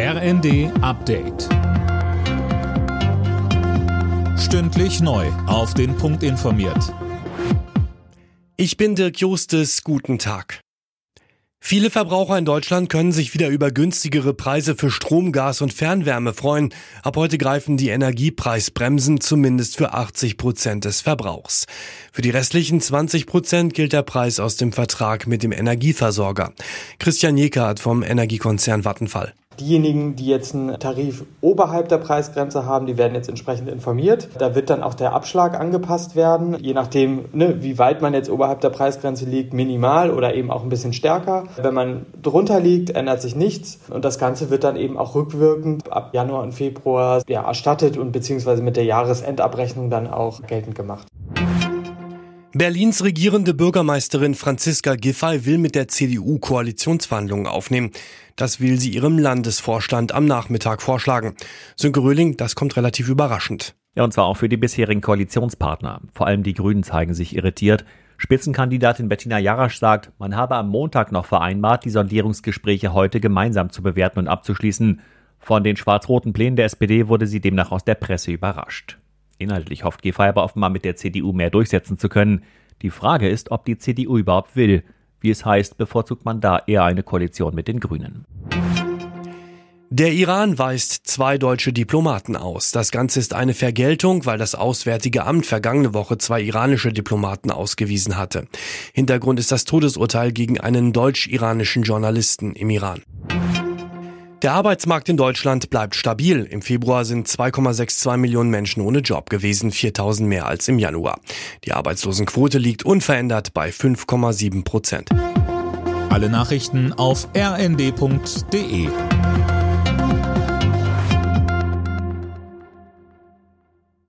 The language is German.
RND Update. Stündlich neu. Auf den Punkt informiert. Ich bin Dirk Justes. Guten Tag. Viele Verbraucher in Deutschland können sich wieder über günstigere Preise für Strom, Gas und Fernwärme freuen. Ab heute greifen die Energiepreisbremsen zumindest für 80 Prozent des Verbrauchs. Für die restlichen 20 Prozent gilt der Preis aus dem Vertrag mit dem Energieversorger. Christian Jekert vom Energiekonzern Vattenfall. Diejenigen, die jetzt einen Tarif oberhalb der Preisgrenze haben, die werden jetzt entsprechend informiert. Da wird dann auch der Abschlag angepasst werden, je nachdem, ne, wie weit man jetzt oberhalb der Preisgrenze liegt, minimal oder eben auch ein bisschen stärker. Wenn man drunter liegt, ändert sich nichts und das Ganze wird dann eben auch rückwirkend ab Januar und Februar ja, erstattet und beziehungsweise mit der Jahresendabrechnung dann auch geltend gemacht. Berlins regierende Bürgermeisterin Franziska Giffey will mit der CDU Koalitionsverhandlungen aufnehmen. Das will sie ihrem Landesvorstand am Nachmittag vorschlagen. Sönke Röhling, das kommt relativ überraschend. Ja, und zwar auch für die bisherigen Koalitionspartner. Vor allem die Grünen zeigen sich irritiert. Spitzenkandidatin Bettina Jarasch sagt, man habe am Montag noch vereinbart, die Sondierungsgespräche heute gemeinsam zu bewerten und abzuschließen. Von den schwarz-roten Plänen der SPD wurde sie demnach aus der Presse überrascht. Inhaltlich hofft Giffey aber offenbar mit der CDU mehr durchsetzen zu können. Die Frage ist, ob die CDU überhaupt will. Wie es heißt, bevorzugt man da eher eine Koalition mit den Grünen. Der Iran weist zwei deutsche Diplomaten aus. Das Ganze ist eine Vergeltung, weil das Auswärtige Amt vergangene Woche zwei iranische Diplomaten ausgewiesen hatte. Hintergrund ist das Todesurteil gegen einen deutsch-iranischen Journalisten im Iran. Der Arbeitsmarkt in Deutschland bleibt stabil. Im Februar sind 2,62 Millionen Menschen ohne Job gewesen, 4000 mehr als im Januar. Die Arbeitslosenquote liegt unverändert bei 5,7 Prozent. Alle Nachrichten auf rnd.de